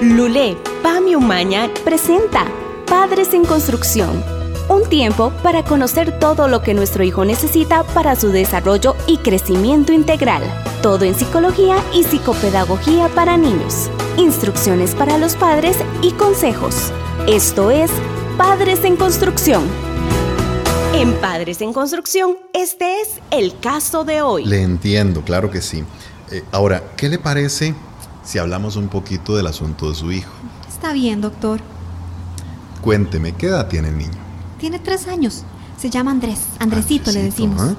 Lulé, Pami Umaña presenta Padres en Construcción. Un tiempo para conocer todo lo que nuestro hijo necesita para su desarrollo y crecimiento integral. Todo en psicología y psicopedagogía para niños. Instrucciones para los padres y consejos. Esto es Padres en Construcción. En Padres en Construcción, este es el caso de hoy. Le entiendo, claro que sí. Eh, ahora, ¿qué le parece si hablamos un poquito del asunto de su hijo? Está bien, doctor. Cuénteme, ¿qué edad tiene el niño? Tiene tres años. Se llama Andrés. Andresito, le decimos. ¿ah?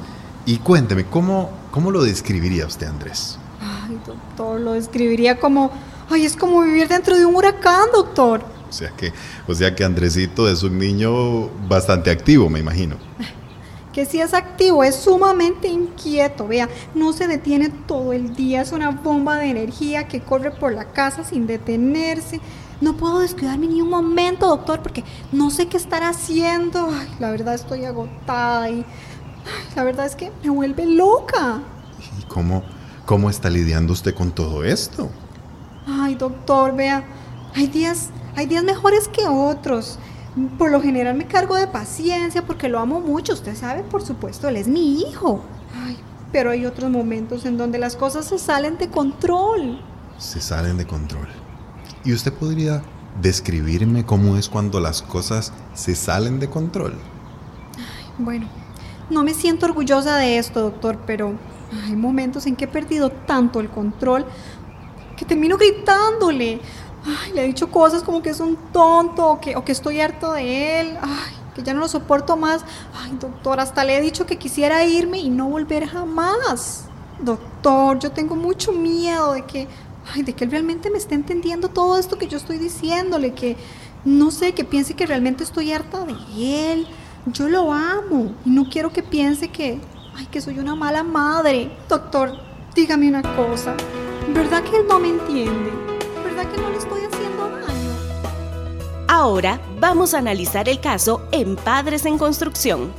Y cuénteme, ¿cómo, ¿cómo lo describiría usted, Andrés? Ay, doctor, lo describiría como... Ay, es como vivir dentro de un huracán, doctor. O sea que, o sea que Andresito es un niño bastante activo, me imagino. Que si es activo, es sumamente inquieto, vea, no se detiene todo el día, es una bomba de energía que corre por la casa sin detenerse. No puedo descuidarme ni un momento, doctor, porque no sé qué estar haciendo. Ay, la verdad estoy agotada y la verdad es que me vuelve loca. ¿Y cómo, cómo está lidiando usted con todo esto? Ay, doctor, vea, hay días hay días mejores que otros. Por lo general me cargo de paciencia porque lo amo mucho, usted sabe, por supuesto, él es mi hijo. Ay, pero hay otros momentos en donde las cosas se salen de control. Se salen de control. ¿Y usted podría describirme cómo es cuando las cosas se salen de control? Ay, bueno, no me siento orgullosa de esto, doctor, pero hay momentos en que he perdido tanto el control que termino gritándole ay, le he dicho cosas como que es un tonto o que, o que estoy harto de él, ay, que ya no lo soporto más. Ay, doctor, hasta le he dicho que quisiera irme y no volver jamás. Doctor, yo tengo mucho miedo de que, de que él realmente me esté entendiendo todo esto que yo estoy diciéndole, que no sé, que piense que realmente estoy harta de él. Yo lo amo y no quiero que piense que, que soy una mala madre. Doctor, dígame una cosa, ¿verdad que él no me entiende? Que no le estoy haciendo daño? Ahora vamos a analizar el caso en Padres en Construcción.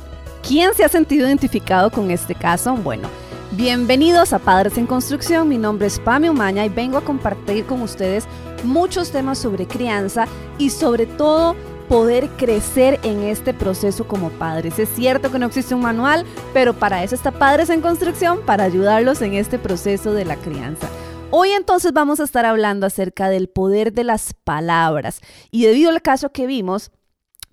¿Quién se ha sentido identificado con este caso? Bueno, bienvenidos a Padres en Construcción. Mi nombre es Pami Umaña y vengo a compartir con ustedes muchos temas sobre crianza y sobre todo poder crecer en este proceso como padres. Es cierto que no existe un manual, pero para eso está Padres en Construcción, para ayudarlos en este proceso de la crianza. Hoy entonces vamos a estar hablando acerca del poder de las palabras y debido al caso que vimos,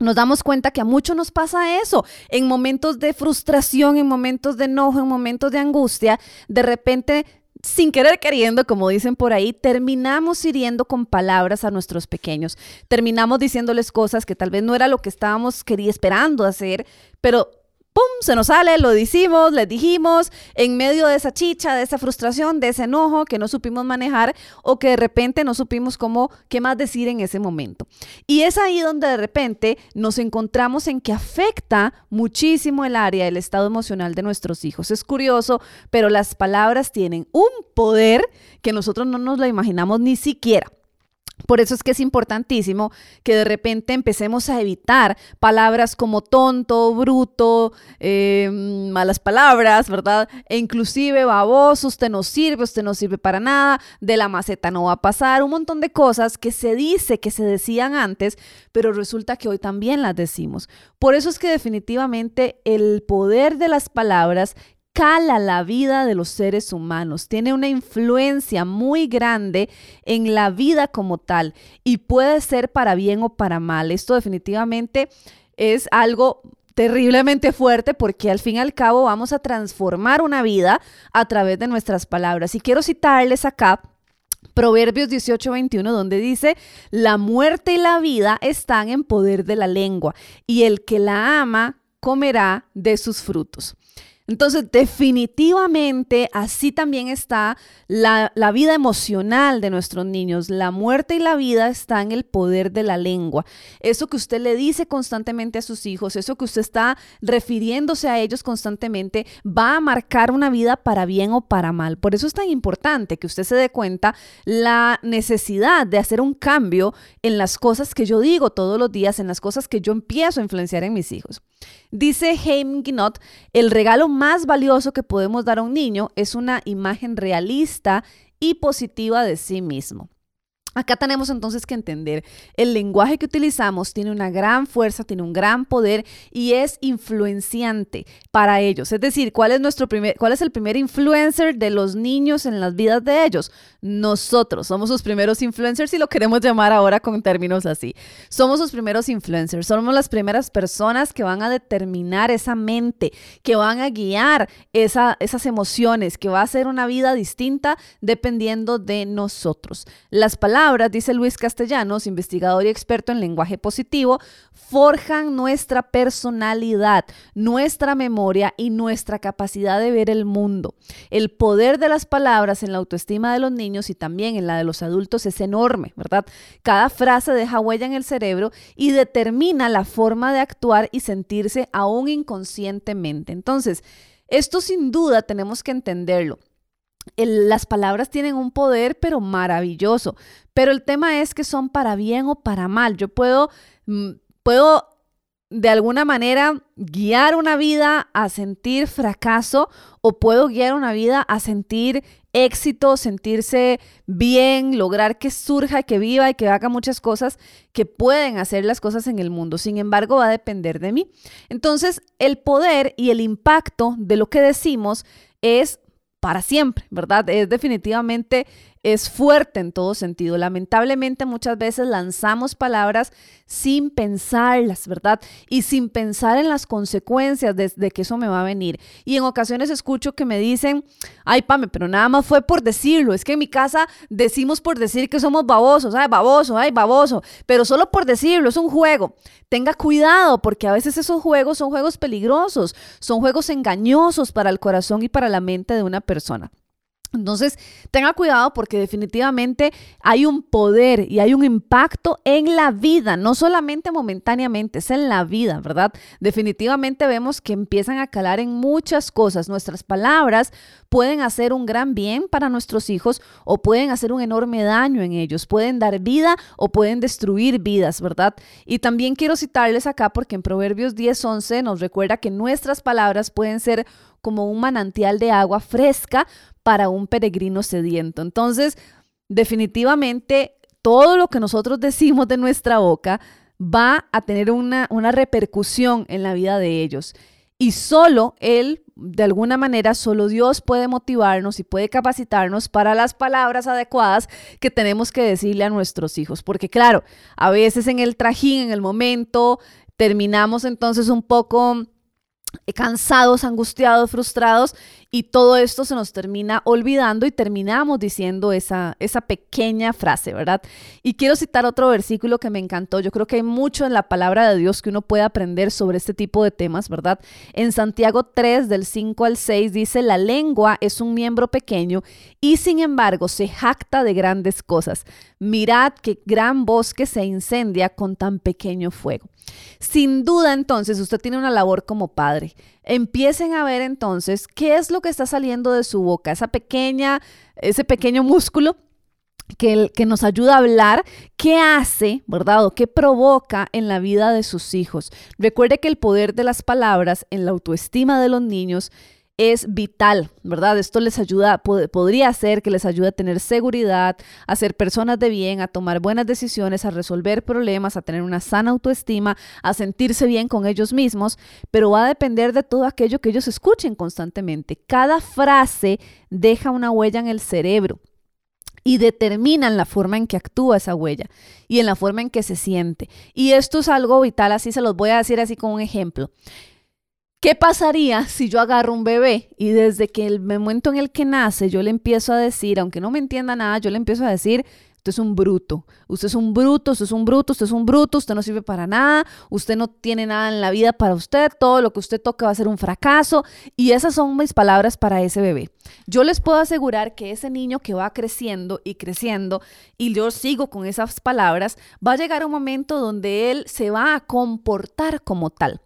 nos damos cuenta que a muchos nos pasa eso. En momentos de frustración, en momentos de enojo, en momentos de angustia, de repente, sin querer queriendo, como dicen por ahí, terminamos hiriendo con palabras a nuestros pequeños. Terminamos diciéndoles cosas que tal vez no era lo que estábamos quería, esperando hacer, pero ¡pum! Se nos sale, lo decimos, les dijimos, en medio de esa chicha, de esa frustración, de ese enojo que no supimos manejar o que de repente no supimos cómo, qué más decir en ese momento. Y es ahí donde de repente nos encontramos en que afecta muchísimo el área del estado emocional de nuestros hijos. Es curioso, pero las palabras tienen un poder que nosotros no nos lo imaginamos ni siquiera. Por eso es que es importantísimo que de repente empecemos a evitar palabras como tonto, bruto, em, malas palabras, ¿verdad? E inclusive baboso, usted no sirve, usted no sirve para nada, de la maceta no va a pasar, un montón de cosas que se dice que se decían antes, pero resulta que hoy también las decimos. Por eso es que definitivamente el poder de las palabras cala la vida de los seres humanos, tiene una influencia muy grande en la vida como tal y puede ser para bien o para mal. Esto definitivamente es algo terriblemente fuerte porque al fin y al cabo vamos a transformar una vida a través de nuestras palabras. Y quiero citarles acá Proverbios 18:21, donde dice, la muerte y la vida están en poder de la lengua, y el que la ama comerá de sus frutos. Entonces, definitivamente así también está la, vida emocional de nuestros niños. La muerte y la vida está en el poder de la lengua. Eso que usted le dice constantemente a sus hijos, eso que usted está refiriéndose a ellos constantemente, va a marcar una vida para bien o para mal. Por eso es tan importante que usted se dé cuenta la necesidad de hacer un cambio en las cosas que yo digo todos los días, en las cosas que yo empiezo a influenciar en mis hijos. Dice Haim Ginot, el regalo más valioso que podemos dar a un niño es una imagen realista y positiva de sí mismo. Acá tenemos entonces que entender, el lenguaje que utilizamos tiene una gran fuerza, tiene un gran poder y es influenciante para ellos. Es decir, ¿cuál es nuestro primer cuál es el primer influencer de los niños en las vidas de ellos? Nosotros somos sus primeros influencers si lo queremos llamar ahora con términos así. Somos sus primeros influencers, somos las primeras personas que van a determinar esa mente, que van a guiar esa, esas emociones, que va a ser una vida distinta dependiendo de nosotros. Las palabras dice Luis Castellanos, investigador y experto en lenguaje positivo, forjan nuestra personalidad, nuestra memoria y nuestra capacidad de ver el mundo. El poder de las palabras en la autoestima de los niños y también en la de los adultos es enorme, ¿verdad? Cada frase deja huella en el cerebro y determina la forma de actuar y sentirse aún inconscientemente. Entonces, esto sin duda tenemos que entenderlo las palabras tienen un poder, pero maravilloso. Pero el tema es que son para bien o para mal. Yo puedo, mm, puedo de alguna manera guiar una vida a sentir fracaso o puedo guiar una vida a sentir éxito, sentirse bien, lograr que surja, que viva y que haga muchas cosas que pueden hacer las cosas en el mundo. Sin embargo, va a depender de mí. Entonces, el poder y el impacto de lo que decimos es para siempre, ¿verdad? Es definitivamente es fuerte en todo sentido. Lamentablemente muchas veces lanzamos palabras sin pensarlas, ¿verdad? Y sin pensar en las consecuencias de, que eso me va a venir. Y en ocasiones escucho que me dicen, ay, Pame, pero nada más fue por decirlo. Es que en mi casa decimos por decir que somos babosos, ay, baboso, ay, baboso, pero solo por decirlo, es un juego. Tenga cuidado porque a veces esos juegos son juegos peligrosos, son juegos engañosos para el corazón y para la mente de una persona. Entonces, tenga cuidado porque definitivamente hay un poder y hay un impacto en la vida, no solamente momentáneamente, es en la vida, ¿verdad? Definitivamente vemos que empiezan a calar en muchas cosas. Nuestras palabras pueden hacer un gran bien para nuestros hijos o pueden hacer un enorme daño en ellos, pueden dar vida o pueden destruir vidas, ¿verdad? Y también quiero citarles acá porque en Proverbios 10:11 nos recuerda que nuestras palabras pueden ser como un manantial de agua fresca para un peregrino sediento. Entonces, definitivamente, todo lo que nosotros decimos de nuestra boca va a tener una, una repercusión en la vida de ellos. Y solo Él, de alguna manera, solo Dios puede motivarnos y puede capacitarnos para las palabras adecuadas que tenemos que decirle a nuestros hijos. Porque claro, a veces en el trajín, en el momento, terminamos entonces un poco cansados, angustiados, frustrados y todo esto se nos termina olvidando y terminamos diciendo esa, esa pequeña frase, ¿verdad? Y quiero citar otro versículo que me encantó. Yo creo que hay mucho en la palabra de Dios que uno puede aprender sobre este tipo de temas, ¿verdad? En Santiago 3 del 5 al 6 dice, la lengua es un miembro pequeño y sin embargo se jacta de grandes cosas. Mirad qué gran bosque se incendia con tan pequeño fuego. Sin duda, entonces, usted tiene una labor como padre. Empiecen a ver entonces qué es lo que está saliendo de su boca, esa pequeña, ese pequeño músculo que, que, nos ayuda a hablar, qué hace, ¿verdad? O qué provoca en la vida de sus hijos. Recuerde que el poder de las palabras en la autoestima de los niños es vital, ¿verdad? Esto les ayuda, podría ser que les ayude a tener seguridad, a ser personas de bien, a tomar buenas decisiones, a resolver problemas, a tener una sana autoestima, a sentirse bien con ellos mismos, pero va a depender de todo aquello que ellos escuchen constantemente. Cada frase deja una huella en el cerebro y determinan la forma en que actúa esa huella y en la forma en que se siente. Y esto es algo vital, así se los voy a decir así con un ejemplo. ¿Qué pasaría si yo agarro un bebé y desde que el momento en el que nace yo le empiezo a decir, aunque no me entienda nada, yo le empiezo a decir, usted es un bruto, usted es un bruto, usted es un bruto, usted es un bruto, usted no sirve para nada, usted no tiene nada en la vida para usted, todo lo que usted toca va a ser un fracaso y esas son mis palabras para ese bebé. Yo les puedo asegurar que ese niño que va creciendo y creciendo y yo sigo con esas palabras, va a llegar un momento donde él se va a comportar como tal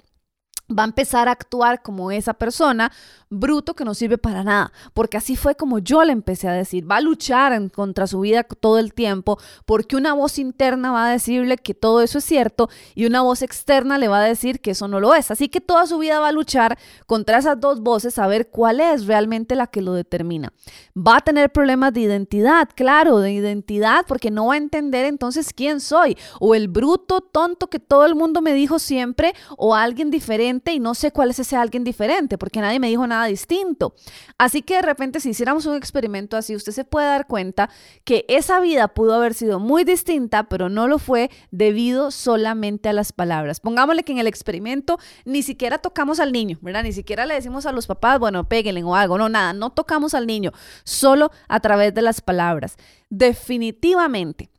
va a empezar a actuar como esa persona bruto que no sirve para nada, porque así fue como yo le empecé a decir, va a luchar contra su vida todo el tiempo, porque una voz interna va a decirle que todo eso es cierto y una voz externa le va a decir que eso no lo es, así que toda su vida va a luchar contra esas dos voces a ver cuál es realmente la que lo determina. Va a tener problemas de identidad, claro, de identidad, porque no va a entender entonces quién soy, o el bruto tonto que todo el mundo me dijo siempre, o alguien diferente y no sé cuál es ese alguien diferente, porque nadie me dijo nada distinto. Así que de repente si hiciéramos un experimento así, usted se puede dar cuenta que esa vida pudo haber sido muy distinta, pero no lo fue debido solamente a las palabras. Pongámosle que en el experimento ni siquiera tocamos al niño, ¿verdad? Ni siquiera le decimos a los papás, bueno, péguenle o algo, no, nada, no tocamos al niño, solo a través de las palabras. Definitivamente.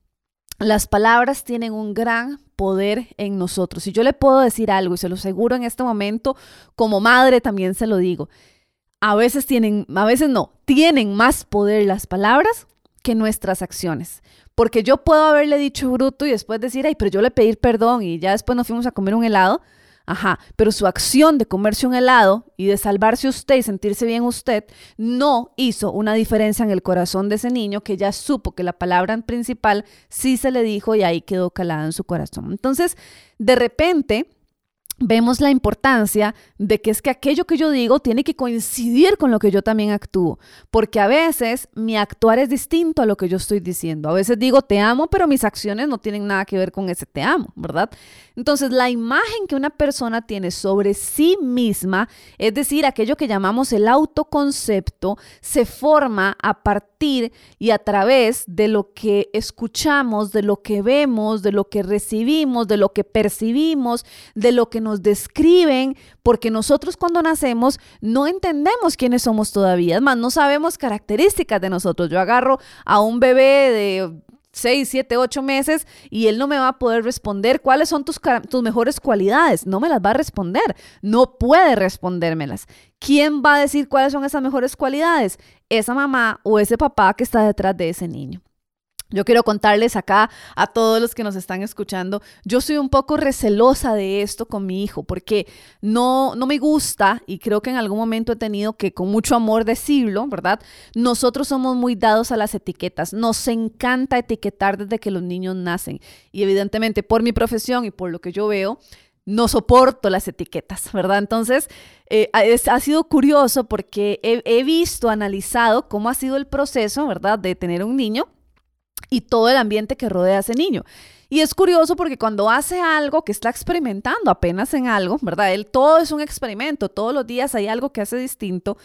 Las palabras tienen un gran poder en nosotros. Y yo le puedo decir algo, y se lo aseguro en este momento, como madre también se lo digo a veces tienen, a veces no, tienen más poder las palabras que nuestras acciones. Porque yo puedo haberle dicho bruto y después decir, ay, pero yo le pedí perdón y ya después nos fuimos a comer un helado. Ajá, pero su acción de comerse un helado y de salvarse usted y sentirse bien usted no hizo una diferencia en el corazón de ese niño que ya supo que la palabra principal sí se le dijo y ahí quedó calada en su corazón. Entonces, de repente, vemos la importancia de que es que aquello que yo digo tiene que coincidir con lo que yo también actúo, porque a veces mi actuar es distinto a lo que yo estoy diciendo. A veces digo te amo, pero mis acciones no tienen nada que ver con ese te amo, ¿verdad? Entonces, la imagen que una persona tiene sobre sí misma, es decir, aquello que llamamos el autoconcepto, se forma a partir y a través de lo que escuchamos, de lo que vemos, de lo que recibimos, de lo que percibimos, de lo que nos describen, porque nosotros cuando nacemos no entendemos quiénes somos todavía, es más, no sabemos características de nosotros. Yo agarro a un bebé de 6, 7, 8 meses y él no me va a poder responder cuáles son tus, tus mejores cualidades. No me las va a responder. No puede respondérmelas. ¿Quién va a decir cuáles son esas mejores cualidades? Esa mamá o ese papá que está detrás de ese niño. Yo quiero contarles acá a todos los que nos están escuchando, yo soy un poco recelosa de esto con mi hijo porque no, no me gusta y creo que en algún momento he tenido que con mucho amor decirlo, ¿verdad? Nosotros somos muy dados a las etiquetas, nos encanta etiquetar desde que los niños nacen y evidentemente por mi profesión y por lo que yo veo, no soporto las etiquetas, ¿verdad? Entonces, eh, ha sido curioso porque he, he visto, analizado cómo ha sido el proceso, ¿verdad? De tener un niño y todo el ambiente que rodea a ese niño. Y es curioso porque cuando hace algo que está experimentando apenas en algo, ¿verdad? Él todo es un experimento, todos los días hay algo que hace distinto.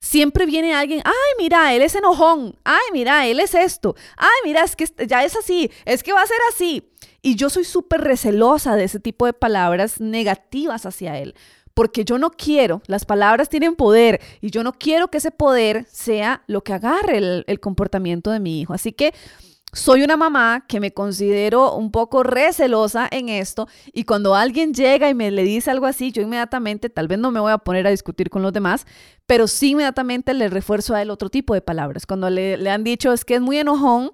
Siempre viene alguien, ay, mira, él es enojón, ay, mira, él es esto, ay, mira, es que ya es así, es que va a ser así. Y yo soy súper recelosa de ese tipo de palabras negativas hacia él, porque yo no quiero, las palabras tienen poder y yo no quiero que ese poder sea lo que agarre el, comportamiento de mi hijo. Así que soy una mamá que me considero un poco recelosa en esto y cuando alguien llega y me le dice algo así, yo inmediatamente, tal vez no me voy a poner a discutir con los demás, pero sí inmediatamente le refuerzo a él otro tipo de palabras. Cuando le, le han dicho es que es muy enojón,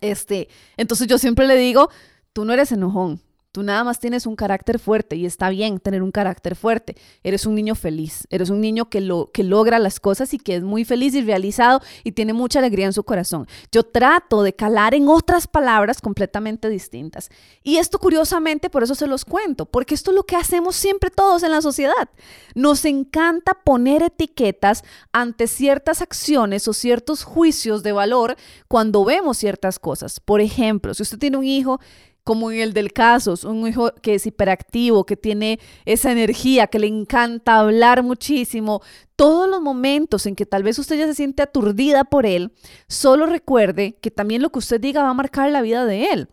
este, entonces yo siempre le digo, tú no eres enojón, Tú nada más tienes un carácter fuerte y está bien tener un carácter fuerte. Eres un niño feliz, eres un niño que, lo, que logra las cosas y que es muy feliz y realizado y tiene mucha alegría en su corazón. Yo trato de calar en otras palabras completamente distintas. Y esto curiosamente, por eso se los cuento, porque esto es lo que hacemos siempre todos en la sociedad. Nos encanta poner etiquetas ante ciertas acciones o ciertos juicios de valor cuando vemos ciertas cosas. Por ejemplo, si usted tiene un hijo como en el del caso, un hijo que es hiperactivo, que tiene esa energía, que le encanta hablar muchísimo, todos los momentos en que tal vez usted ya se siente aturdida por él, solo recuerde que también lo que usted diga va a marcar la vida de él.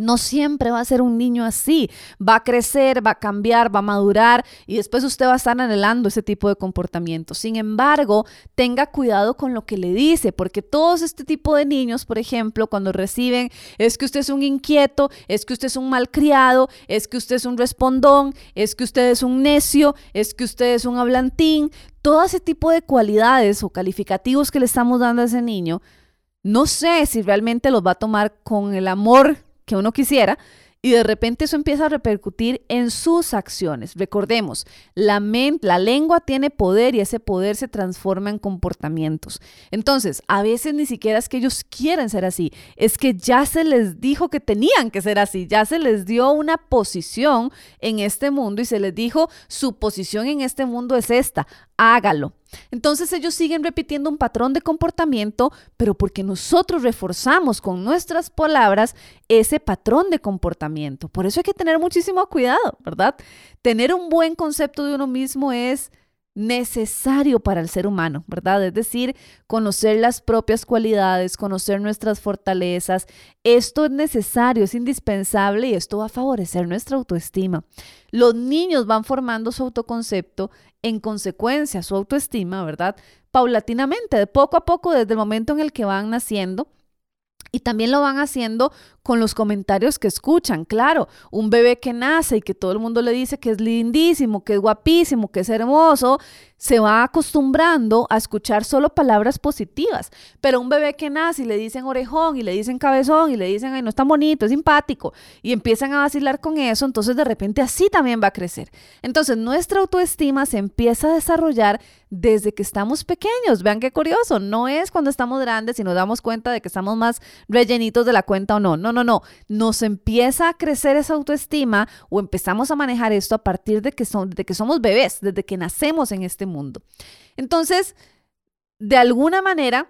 No siempre va a ser un niño así, va a crecer, va a cambiar, va a madurar y después usted va a estar anhelando ese tipo de comportamiento. Sin embargo, tenga cuidado con lo que le dice, porque todos este tipo de niños, por ejemplo, cuando reciben es que usted es un inquieto, es que usted es un malcriado, es que usted es un respondón, es que usted es un necio, es que usted es un hablantín, todo ese tipo de cualidades o calificativos que le estamos dando a ese niño, no sé si realmente los va a tomar con el amor que uno quisiera y de repente eso empieza a repercutir en sus acciones. Recordemos, la, la lengua tiene poder y ese poder se transforma en comportamientos. Entonces, a veces ni siquiera es que ellos quieren ser así, es que ya se les dijo que tenían que ser así, ya se les dio una posición en este mundo y se les dijo su posición en este mundo es esta, hágalo. Entonces ellos siguen repitiendo un patrón de comportamiento, pero porque nosotros reforzamos con nuestras palabras ese patrón de comportamiento. Por eso hay que tener muchísimo cuidado, ¿verdad? Tener un buen concepto de uno mismo es necesario para el ser humano, ¿verdad? Es decir, conocer las propias cualidades, conocer nuestras fortalezas. Esto es necesario, es indispensable y esto va a favorecer nuestra autoestima. Los niños van formando su autoconcepto, en consecuencia su autoestima, ¿verdad? Paulatinamente, poco a poco, desde el momento en el que van naciendo. Y también lo van haciendo con los comentarios que escuchan. Claro, un bebé que nace y que todo el mundo le dice que es lindísimo, que es guapísimo, que es hermoso, se va acostumbrando a escuchar solo palabras positivas. Pero un bebé que nace y le dicen orejón y le dicen cabezón y le dicen, ay, no es tan bonito, es simpático, y empiezan a vacilar con eso, entonces de repente así también va a crecer. Entonces nuestra autoestima se empieza a desarrollar desde que estamos pequeños. Vean qué curioso, no es cuando estamos grandes y nos damos cuenta de que estamos más rellenitos de la cuenta o no. No, no, no. Nos empieza a crecer esa autoestima o empezamos a manejar esto a partir de que, son, de que somos bebés, desde que nacemos en este mundo. Entonces, de alguna manera,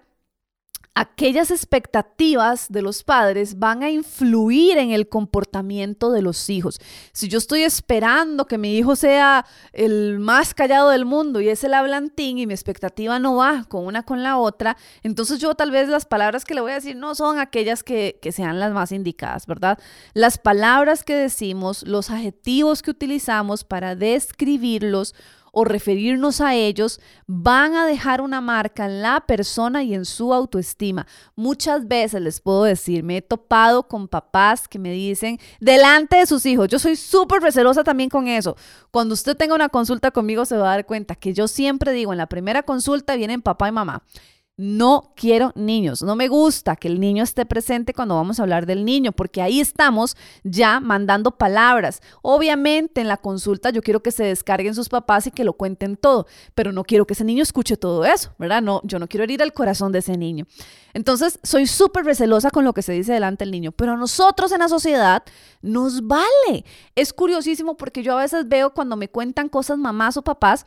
aquellas expectativas de los padres van a influir en el comportamiento de los hijos. Si yo estoy esperando que mi hijo sea el más callado del mundo y es el hablantín y mi expectativa no va con una con la otra, entonces yo tal vez las palabras que le voy a decir no son aquellas que, que sean las más indicadas, ¿verdad? Las palabras que decimos, los adjetivos que utilizamos para describirlos, o referirnos a ellos van a dejar una marca en la persona y en su autoestima. Muchas veces les puedo decir, me he topado con papás que me dicen delante de sus hijos, yo soy súper recelosa también con eso. Cuando usted tenga una consulta conmigo se va a dar cuenta que yo siempre digo, en la primera consulta vienen papá y mamá. No quiero niños, no me gusta que el niño esté presente cuando vamos a hablar del niño, porque ahí estamos ya mandando palabras. Obviamente en la consulta yo quiero que se descarguen sus papás y que lo cuenten todo, pero no quiero que ese niño escuche todo eso, ¿verdad? No, yo no quiero herir el corazón de ese niño. Entonces, soy súper recelosa con lo que se dice delante del niño, pero a nosotros en la sociedad nos vale. Es curiosísimo porque yo a veces veo cuando me cuentan cosas mamás o papás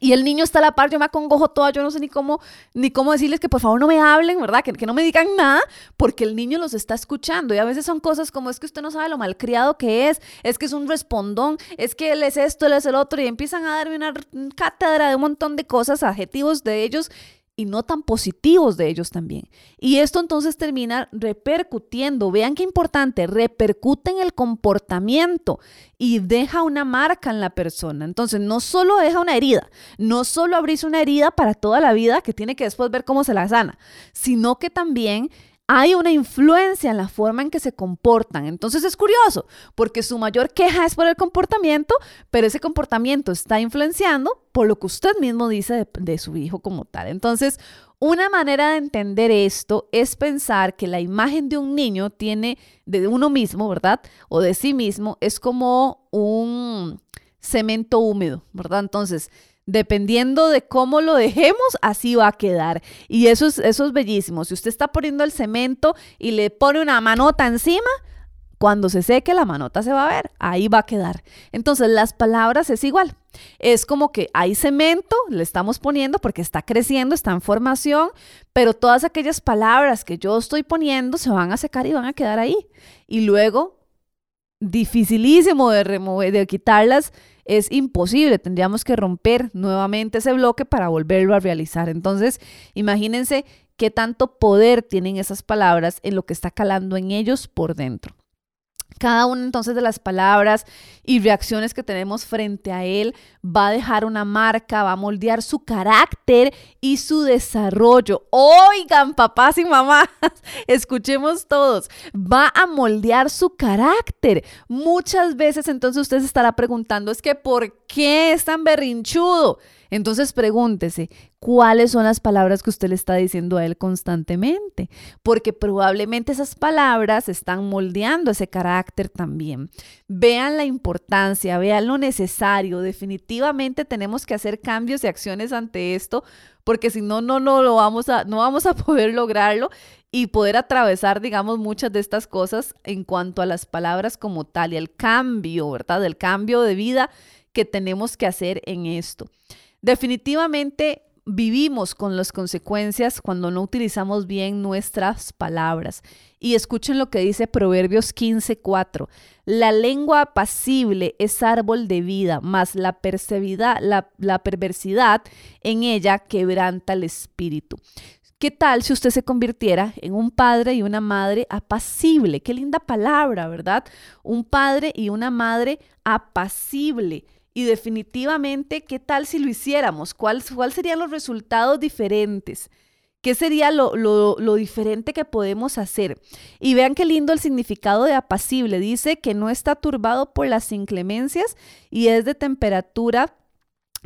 y el niño está a la par, yo me acongojo toda, yo no sé ni cómo, ni cómo decirles que por favor no me hablen, ¿verdad? Que, que, no me digan nada, porque el niño los está escuchando. Y a veces son cosas como es que usted no sabe lo malcriado que es, es que es un respondón, es que él es esto, él es el otro, y empiezan a darme una cátedra de un montón de cosas, adjetivos de ellos y no tan positivos de ellos también. Y esto entonces termina repercutiendo, vean qué importante, repercute en el comportamiento y deja una marca en la persona. Entonces no solo deja una herida, no solo abrís una herida para toda la vida que tiene que después ver cómo se la sana, sino que también hay una influencia en la forma en que se comportan. Entonces es curioso, porque su mayor queja es por el comportamiento, pero ese comportamiento está influenciando por lo que usted mismo dice de, su hijo como tal. Entonces, una manera de entender esto es pensar que la imagen de un niño tiene, de uno mismo, ¿verdad? O de sí mismo, es como un cemento húmedo, ¿verdad? Entonces, dependiendo de cómo lo dejemos, así va a quedar. Y eso es, eso es bellísimo. Si usted está poniendo el cemento y le pone una manota encima, cuando se seque la manota se va a ver, ahí va a quedar. Entonces las palabras es igual. Es como que hay cemento, le estamos poniendo porque está creciendo, está en formación, pero todas aquellas palabras que yo estoy poniendo se van a secar y van a quedar ahí. Y luego, dificilísimo de remover, de quitarlas es imposible, tendríamos que romper nuevamente ese bloque para volverlo a realizar. Entonces, imagínense qué tanto poder tienen esas palabras en lo que está calando en ellos por dentro. Cada una entonces de las palabras y reacciones que tenemos frente a él va a dejar una marca, va a moldear su carácter y su desarrollo. Oigan, papás y mamás, escuchemos todos, va a moldear su carácter. Muchas veces entonces usted se estará preguntando, es que ¿por qué es tan berrinchudo? Entonces pregúntese, ¿cuáles son las palabras que usted le está diciendo a él constantemente? Porque probablemente esas palabras están moldeando ese carácter también. Vean la importancia, vean lo necesario. Definitivamente tenemos que hacer cambios y acciones ante esto, porque si no, no, no lo vamos a, no vamos a poder lograrlo y poder atravesar, digamos, muchas de estas cosas en cuanto a las palabras como tal y el cambio, ¿verdad? El cambio de vida que tenemos que hacer en esto. Definitivamente vivimos con las consecuencias cuando no utilizamos bien nuestras palabras. Y escuchen lo que dice Proverbios 15:4. La lengua apacible es árbol de vida, mas la, la, la perversidad en ella quebranta el espíritu. ¿Qué tal si usted se convirtiera en un padre y una madre apacible? Qué linda palabra, ¿verdad? Un padre y una madre apacible. Y definitivamente, ¿qué tal si lo hiciéramos? ¿Cuáles cuál serían los resultados diferentes? ¿Qué sería lo, lo, diferente que podemos hacer? Y vean qué lindo el significado de apacible. Dice que no está turbado por las inclemencias y es de temperatura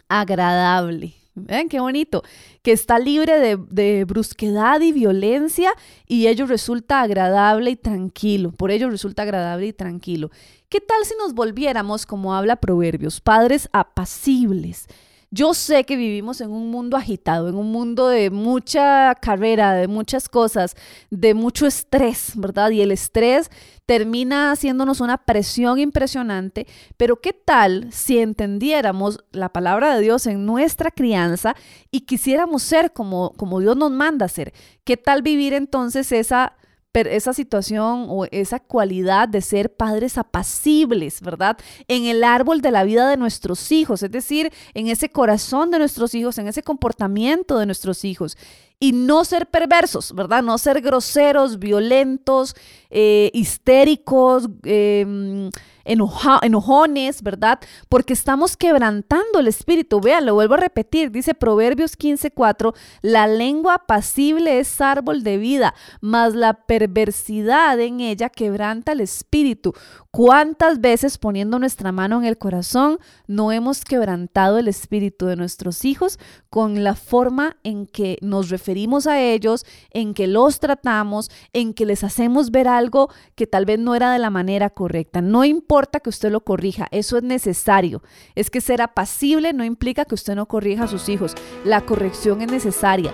agradable. Vean qué bonito, que está libre de, de, brusquedad y violencia y ello resulta agradable y tranquilo. Por ello resulta agradable y tranquilo. ¿Qué tal si nos volviéramos, como habla Proverbios, padres apacibles? Yo sé que vivimos en un mundo agitado, en un mundo de mucha carrera, de muchas cosas, de mucho estrés, ¿verdad? Y el estrés termina haciéndonos una presión impresionante, pero ¿qué tal si entendiéramos la palabra de Dios en nuestra crianza y quisiéramos ser como, como Dios nos manda ser? ¿Qué tal vivir entonces esa esa situación o esa cualidad de ser padres apacibles, ¿verdad? En el árbol de la vida de nuestros hijos, es decir, en ese corazón de nuestros hijos, en ese comportamiento de nuestros hijos. Y no ser perversos, ¿verdad? No ser groseros, violentos, eh, histéricos, eh, enojones, ¿verdad? Porque estamos quebrantando el espíritu. Vean, lo vuelvo a repetir, dice Proverbios 15:4, la lengua apacible es árbol de vida, mas la perversidad en ella quebranta el espíritu. ¿Cuántas veces poniendo nuestra mano en el corazón no hemos quebrantado el espíritu de nuestros hijos con la forma en que nos referimos a ellos, en que los tratamos, en que les hacemos ver algo que tal vez no era de la manera correcta? No importa que usted lo corrija, eso es necesario. Es que ser apacible no implica que usted no corrija a sus hijos. La corrección es necesaria.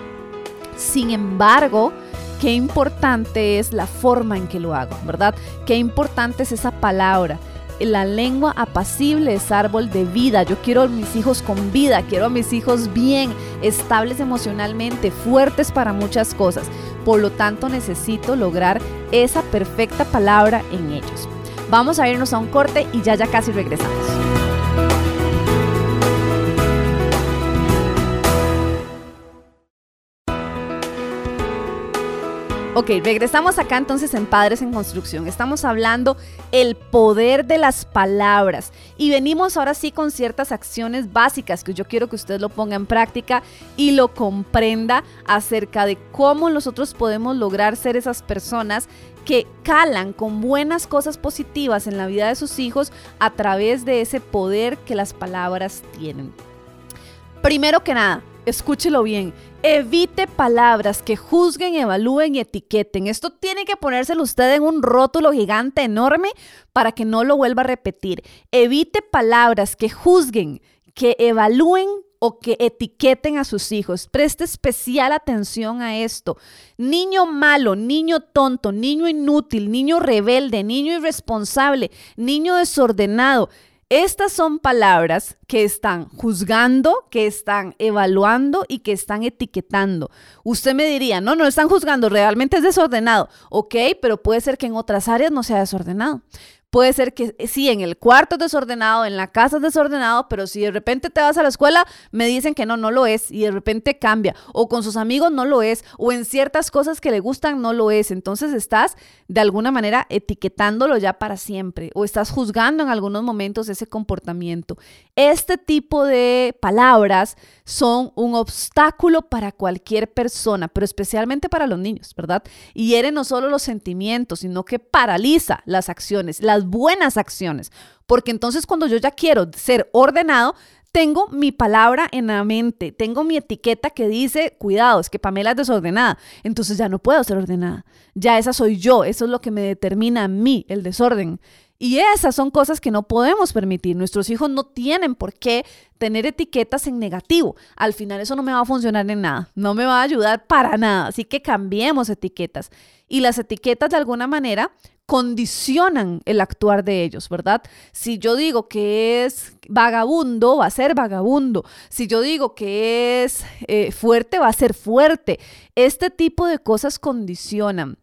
Sin embargo, qué importante es la forma en que lo hago, ¿verdad? Qué importante es esa palabra. La lengua apacible es árbol de vida. Yo quiero a mis hijos con vida, quiero a mis hijos bien, estables emocionalmente, fuertes para muchas cosas. Por lo tanto, necesito lograr esa perfecta palabra en ellos. Vamos a irnos a un corte y ya ya casi regresamos. Ok, regresamos acá entonces en Padres en Construcción. Estamos hablando el poder de las palabras y venimos ahora sí con ciertas acciones básicas que yo quiero que usted lo ponga en práctica y lo comprenda acerca de cómo nosotros podemos lograr ser esas personas que calan con buenas cosas positivas en la vida de sus hijos a través de ese poder que las palabras tienen. Primero que nada, escúchelo bien, Evite palabras que juzguen, evalúen y etiqueten. Esto tiene que ponérselo usted en un rótulo gigante enorme para que no lo vuelva a repetir. Evite palabras que juzguen, que evalúen o que etiqueten a sus hijos. Preste especial atención a esto. Niño malo, niño tonto, niño inútil, niño rebelde, niño irresponsable, niño desordenado. Estas son palabras que están juzgando, que están evaluando y que están etiquetando. Usted me diría, no, no están juzgando, realmente es desordenado. Ok, pero puede ser que en otras áreas no sea desordenado. Puede ser que eh, sí, en el cuarto es desordenado, en la casa es desordenado, pero si de repente te vas a la escuela, me dicen que no, no lo es, y de repente cambia, o con sus amigos no lo es, o en ciertas cosas que le gustan no lo es. Entonces estás de alguna manera etiquetándolo ya para siempre, o estás juzgando en algunos momentos ese comportamiento. Este tipo de palabras son un obstáculo para cualquier persona, pero especialmente para los niños, ¿verdad? Y hiere no solo los sentimientos, sino que paraliza las acciones, las buenas acciones. Porque entonces cuando yo ya quiero ser ordenado, tengo mi palabra en la mente, tengo mi etiqueta que dice, cuidado, es que Pamela es desordenada, entonces ya no puedo ser ordenada, ya esa soy yo, eso es lo que me determina a mí, el desorden. Y esas son cosas que no podemos permitir. Nuestros hijos no tienen por qué tener etiquetas en negativo. Al final eso no me va a funcionar en nada, no me va a ayudar para nada. Así que cambiemos etiquetas. Y las etiquetas de alguna manera condicionan el actuar de ellos, ¿verdad? Si yo digo que es vagabundo, va a ser vagabundo. Si yo digo que es eh, fuerte, va a ser fuerte. Este tipo de cosas condicionan.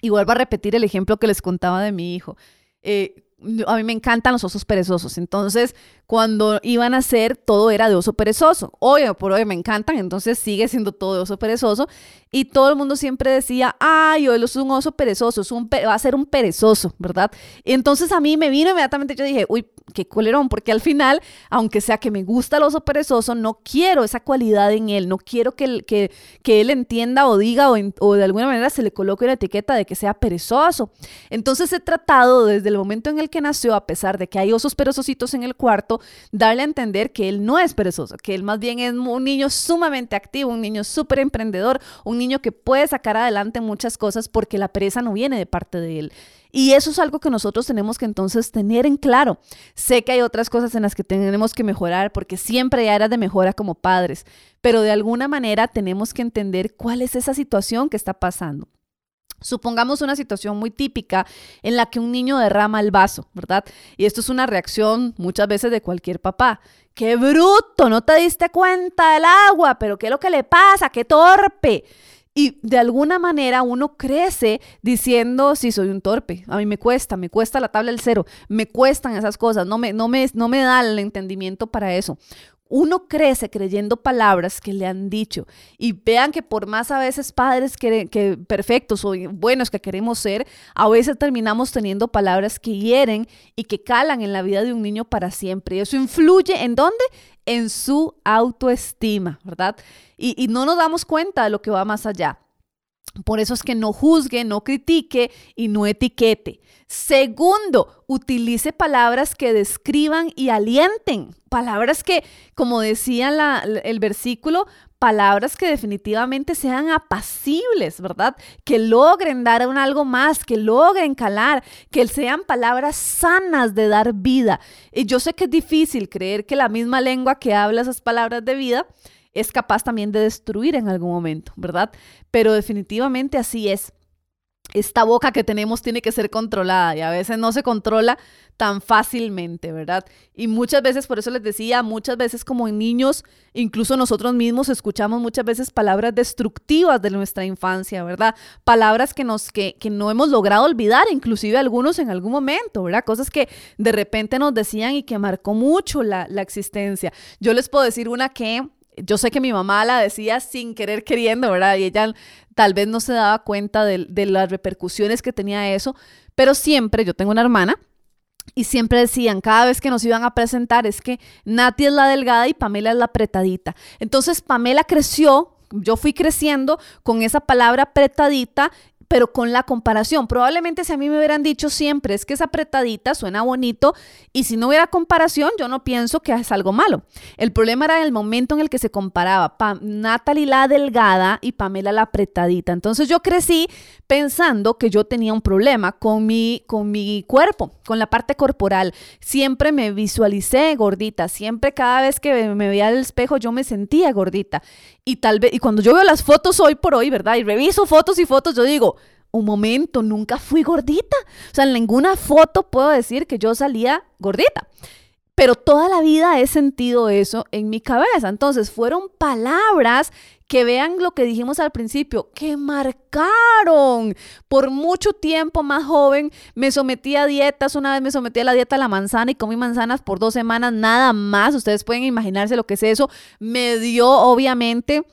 Y vuelvo a repetir el ejemplo que les contaba de mi hijo. Eh, a mí me encantan los osos perezosos. Entonces, cuando iban a hacer, todo era de oso perezoso. Hoy por hoy me encantan, entonces sigue siendo todo de oso perezoso. Y todo el mundo siempre decía, ay, hoy es un oso perezoso, es un va a ser un perezoso, ¿verdad? Y entonces a mí me vino inmediatamente, yo dije, uy, qué colerón, porque al final, aunque sea que me gusta el oso perezoso, no quiero esa cualidad en él, no quiero que, que, que él entienda o diga o, o de alguna manera se le coloque una etiqueta de que sea perezoso. Entonces he tratado desde el momento en el que nació, a pesar de que hay osos perezositos en el cuarto, darle a entender que él no es perezoso, que él más bien es un niño sumamente activo, un niño súper emprendedor, un niño que puede sacar adelante muchas cosas porque la pereza no viene de parte de él. Y eso es algo que nosotros tenemos que entonces tener en claro. Sé que hay otras cosas en las que tenemos que mejorar porque siempre hay áreas de mejora como padres, pero de alguna manera tenemos que entender cuál es esa situación que está pasando. Supongamos una situación muy típica en la que un niño derrama el vaso, ¿verdad? Y esto es una reacción muchas veces de cualquier papá. ¡Qué bruto! No te diste cuenta del agua, pero ¿qué es lo que le pasa? ¡Qué torpe! Y de alguna manera uno crece diciendo, sí, soy un torpe, a mí me cuesta, me cuesta la tabla del cero, me cuestan esas cosas, no me, no me, no me da el entendimiento para eso. Uno crece creyendo palabras que le han dicho y vean que por más a veces padres que, perfectos o buenos que queremos ser, a veces terminamos teniendo palabras que hieren y que calan en la vida de un niño para siempre. Y eso influye en dónde? En su autoestima, ¿verdad? Y no nos damos cuenta de lo que va más allá. Por eso es que no juzgue, no critique y no etiquete. Segundo, utilice palabras que describan y alienten. Palabras que, como decía el versículo, palabras que definitivamente sean apacibles, ¿verdad? Que logren dar un algo más, que logren calar, que sean palabras sanas de dar vida. Y yo sé que es difícil creer que la misma lengua que habla esas palabras de vida es capaz también de destruir en algún momento, ¿verdad? Pero definitivamente así es. Esta boca que tenemos tiene que ser controlada y a veces no se controla tan fácilmente, ¿verdad? Y muchas veces, por eso les decía, muchas veces como niños, incluso nosotros mismos escuchamos muchas veces palabras destructivas de nuestra infancia, ¿verdad? Palabras que, nos, que, que no hemos logrado olvidar, inclusive algunos en algún momento, ¿verdad? Cosas que de repente nos decían y que marcó mucho la, la existencia. Yo les puedo decir una que yo sé que mi mamá la decía sin querer queriendo, ¿verdad? Y ella tal vez no se daba cuenta de, las repercusiones que tenía eso, pero siempre, yo tengo una hermana, y siempre decían, cada vez que nos iban a presentar, es que Nati es la delgada y Pamela es la apretadita. Entonces Pamela creció, yo fui creciendo con esa palabra apretadita pero con la comparación. Probablemente si a mí me hubieran dicho siempre es que es apretadita, suena bonito, y si no hubiera comparación, yo no pienso que es algo malo. El problema era el momento en el que se comparaba Natalie la delgada y Pamela la apretadita. Entonces yo crecí pensando que yo tenía un problema con mi, con mi cuerpo, con la parte corporal. Siempre me visualicé gordita, siempre cada vez que me veía al espejo yo me sentía gordita. Y tal vez, y cuando yo veo las fotos hoy por hoy, ¿verdad? Y reviso fotos y fotos, yo digo, un momento, nunca fui gordita. O sea, en ninguna foto puedo decir que yo salía gordita. Pero toda la vida he sentido eso en mi cabeza. Entonces, fueron palabras que vean lo que dijimos al principio, que marcaron. Por mucho tiempo más joven me sometí a dietas. Una vez me sometí a la dieta de la manzana y comí manzanas por dos semanas, nada más. Ustedes pueden imaginarse lo que es eso. Me dio, obviamente,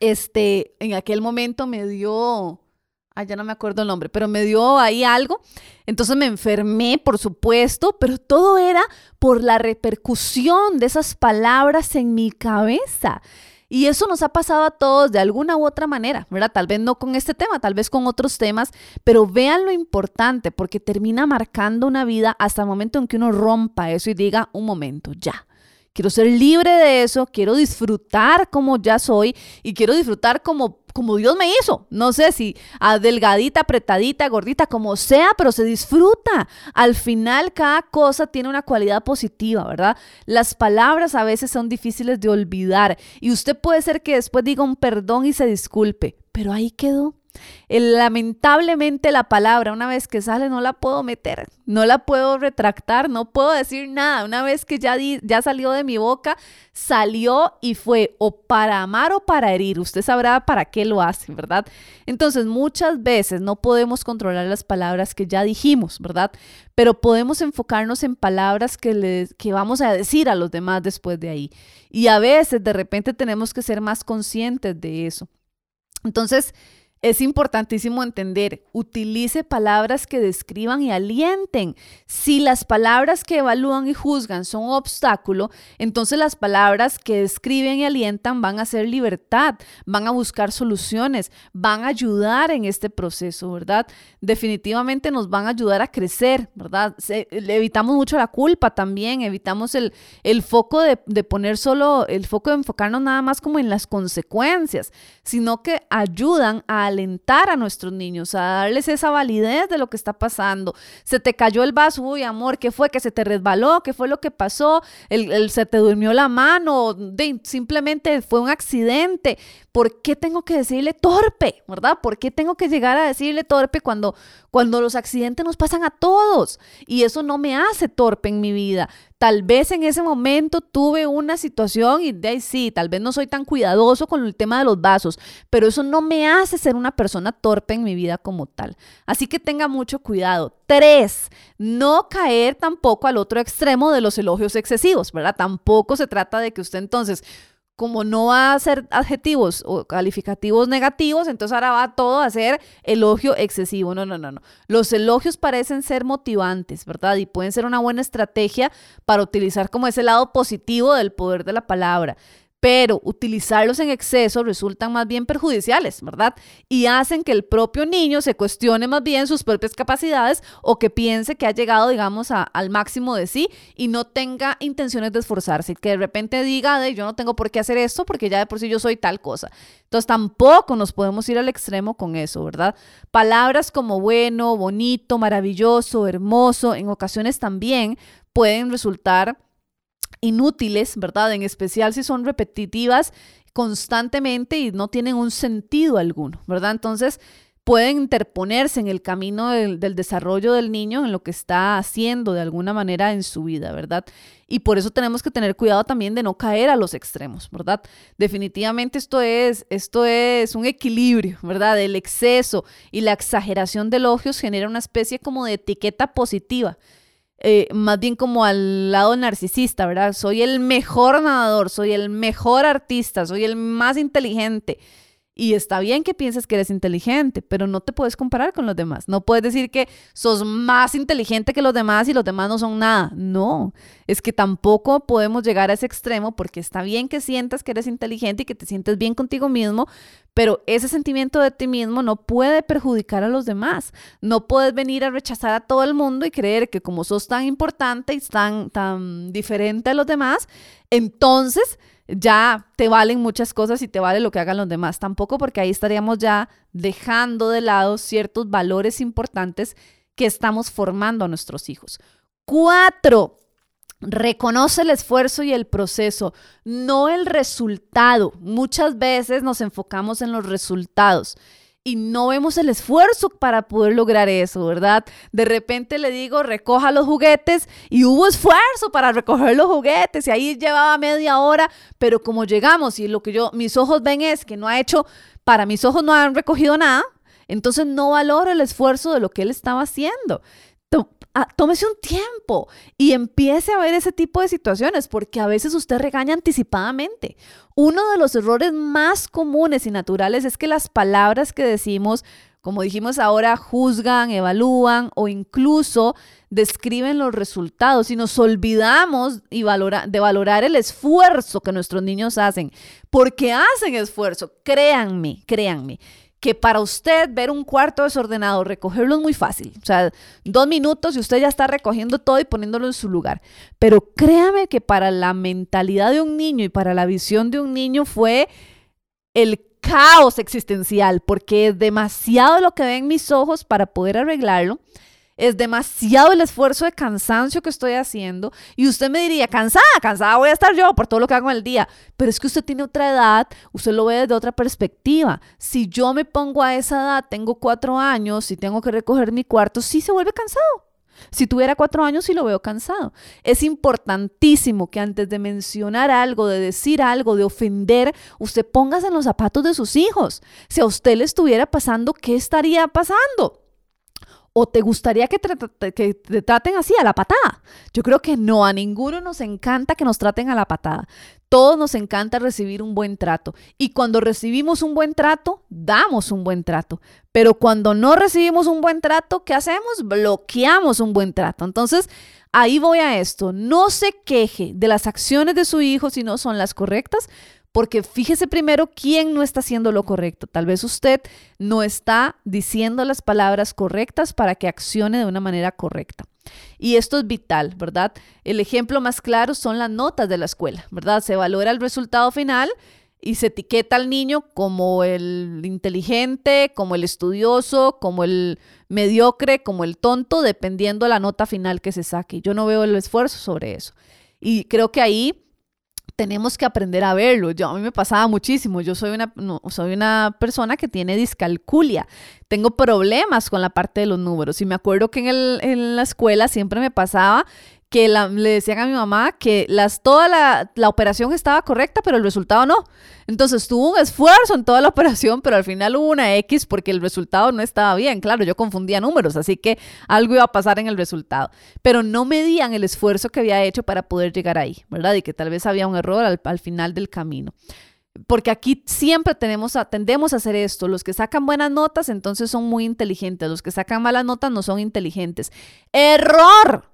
este, en aquel momento me dio Ay, ya no me acuerdo el nombre, pero me dio ahí algo. Entonces me enfermé, por supuesto, pero todo era por la repercusión de esas palabras en mi cabeza. Y eso nos ha pasado a todos de alguna u otra manera, ¿verdad? Tal vez no con este tema, tal vez con otros temas, pero vean lo importante porque termina marcando una vida hasta el momento en que uno rompa eso y diga, un momento, ya quiero ser libre de eso, quiero disfrutar como ya soy y quiero disfrutar como como Dios me hizo. No sé si delgadita, apretadita, gordita, como sea, pero se disfruta. Al final cada cosa tiene una cualidad positiva, ¿verdad? Las palabras a veces son difíciles de olvidar y usted puede ser que después diga un perdón y se disculpe, pero ahí quedó lamentablemente la palabra, una vez que sale, no la puedo meter, no la puedo retractar, no puedo decir nada. Una vez que ya, ya salió de mi boca, salió y fue o para amar o para herir. Usted sabrá para qué lo hace, ¿verdad? Entonces, muchas veces no podemos controlar las palabras que ya dijimos, ¿verdad? Pero podemos enfocarnos en palabras que, les, que vamos a decir a los demás después de ahí. Y a veces, de repente, tenemos que ser más conscientes de eso. Entonces, es importantísimo entender, utilice palabras que describan y alienten. Si las palabras que evalúan y juzgan son obstáculo, entonces las palabras que describen y alientan van a ser libertad, van a buscar soluciones, van a ayudar en este proceso, ¿verdad? Definitivamente nos van a ayudar a crecer, ¿verdad? evitamos mucho la culpa también, evitamos el, el foco de, de poner solo, el foco de enfocarnos nada más como en las consecuencias, sino que ayudan a alentar a nuestros niños, a darles esa validez de lo que está pasando. Se te cayó el vaso, uy, amor, ¿qué fue? ¿Que se te resbaló? ¿Qué fue lo que pasó? El, se te durmió la mano, simplemente fue un accidente. ¿Por qué tengo que decirle torpe? ¿Verdad? ¿Por qué tengo que llegar a decirle torpe cuando, cuando los accidentes nos pasan a todos? Y eso no me hace torpe en mi vida. Tal vez en ese momento tuve una situación y de ahí sí, tal vez no soy tan cuidadoso con el tema de los vasos, pero eso no me hace ser una persona torpe en mi vida como tal. Así que tenga mucho cuidado. Tres, no caer tampoco al otro extremo de los elogios excesivos, ¿verdad? Tampoco se trata de que usted entonces como no va a ser adjetivos o calificativos negativos, entonces ahora va todo a ser elogio excesivo. No, no, no, no. Los elogios parecen ser motivantes, ¿verdad? Y pueden ser una buena estrategia para utilizar como ese lado positivo del poder de la palabra pero utilizarlos en exceso resultan más bien perjudiciales, ¿verdad? Y hacen que el propio niño se cuestione más bien sus propias capacidades o que piense que ha llegado, digamos, al máximo de sí y no tenga intenciones de esforzarse, que de repente diga, de, yo no tengo por qué hacer esto porque ya de por sí yo soy tal cosa. Entonces tampoco nos podemos ir al extremo con eso, ¿verdad? Palabras como bueno, bonito, maravilloso, hermoso, en ocasiones también pueden resultar inútiles, ¿verdad? En especial si son repetitivas constantemente y no tienen un sentido alguno, ¿verdad? Entonces pueden interponerse en el camino del, desarrollo del niño, en lo que está haciendo de alguna manera en su vida, ¿verdad? Y por eso tenemos que tener cuidado también de no caer a los extremos, ¿verdad? Definitivamente esto es, esto es un equilibrio, ¿verdad? El exceso y la exageración de elogios genera una especie como de etiqueta positiva eh, más bien como al lado narcisista, ¿verdad? Soy el mejor nadador, soy el mejor artista, soy el más inteligente. Y está bien que pienses que eres inteligente, pero no te puedes comparar con los demás. No puedes decir que sos más inteligente que los demás y los demás no son nada. No, es que tampoco podemos llegar a ese extremo porque está bien que sientas que eres inteligente y que te sientes bien contigo mismo, pero ese sentimiento de ti mismo no puede perjudicar a los demás. No puedes venir a rechazar a todo el mundo y creer que como sos tan importante y tan, tan diferente a los demás, entonces ya te valen muchas cosas y te vale lo que hagan los demás. Tampoco porque ahí estaríamos ya dejando de lado ciertos valores importantes que estamos formando a nuestros hijos. Cuatro, reconoce el esfuerzo y el proceso, no el resultado. Muchas veces nos enfocamos en los resultados y no vemos el esfuerzo para poder lograr eso, ¿verdad? De repente le digo, recoja los juguetes y hubo esfuerzo para recoger los juguetes y ahí llevaba media hora, pero como llegamos y lo que yo, mis ojos ven es que no ha hecho, para mis ojos no han recogido nada, entonces no valoro el esfuerzo de lo que él estaba haciendo. Ah, tómese un tiempo y empiece a ver ese tipo de situaciones, porque a veces usted regaña anticipadamente. Uno de los errores más comunes y naturales es que las palabras que decimos, como dijimos ahora, juzgan, evalúan o incluso describen los resultados y nos olvidamos y de valorar el esfuerzo que nuestros niños hacen, porque hacen esfuerzo, créanme, créanme que para usted ver un cuarto desordenado, recogerlo es muy fácil. O sea, dos minutos y usted ya está recogiendo todo y poniéndolo en su lugar. Pero créame que para la mentalidad de un niño y para la visión de un niño fue el caos existencial, porque es demasiado lo que ven mis ojos para poder arreglarlo. Es demasiado el esfuerzo de cansancio que estoy haciendo. Y usted me diría, cansada, cansada voy a estar yo por todo lo que hago en el día. Pero es que usted tiene otra edad, usted lo ve desde otra perspectiva. Si yo me pongo a esa edad, tengo cuatro años y tengo que recoger mi cuarto, sí se vuelve cansado. Si tuviera cuatro años, sí lo veo cansado. Es importantísimo que antes de mencionar algo, de decir algo, de ofender, usted póngase en los zapatos de sus hijos. Si a usted le estuviera pasando, ¿qué estaría pasando? ¿O te gustaría que te, traten así, a la patada? Yo creo que no, a ninguno nos encanta que nos traten a la patada. Todos nos encanta recibir un buen trato. Y cuando recibimos un buen trato, damos un buen trato. Pero cuando no recibimos un buen trato, ¿qué hacemos? Bloqueamos un buen trato. Entonces, ahí voy a esto. No se queje de las acciones de su hijo si no son las correctas, porque fíjese primero quién no está haciendo lo correcto. Tal vez usted no está diciendo las palabras correctas para que accione de una manera correcta. Y esto es vital, ¿verdad? El ejemplo más claro son las notas de la escuela, ¿verdad? Se valora el resultado final y se etiqueta al niño como el inteligente, como el estudioso, como el mediocre, como el tonto, dependiendo de la nota final que se saque. Yo no veo el esfuerzo sobre eso. Y creo que ahí tenemos que aprender a verlo. Yo, a mí me pasaba muchísimo. Yo soy una, soy una persona que tiene discalculia. Tengo problemas con la parte de los números. Y me acuerdo que en, el, en la escuela siempre me pasaba que le decían a mi mamá que las, toda la, la, operación estaba correcta, pero el resultado no. Entonces tuvo un esfuerzo en toda la operación, pero al final hubo una X porque el resultado no estaba bien. Claro, yo confundía números, así que algo iba a pasar en el resultado. Pero no medían el esfuerzo que había hecho para poder llegar ahí, ¿verdad? Y que tal vez había un error al, al final del camino porque aquí siempre tenemos, tendemos a hacer esto. Los que sacan buenas notas, entonces son muy inteligentes. Los que sacan malas notas no son inteligentes. ¡Error!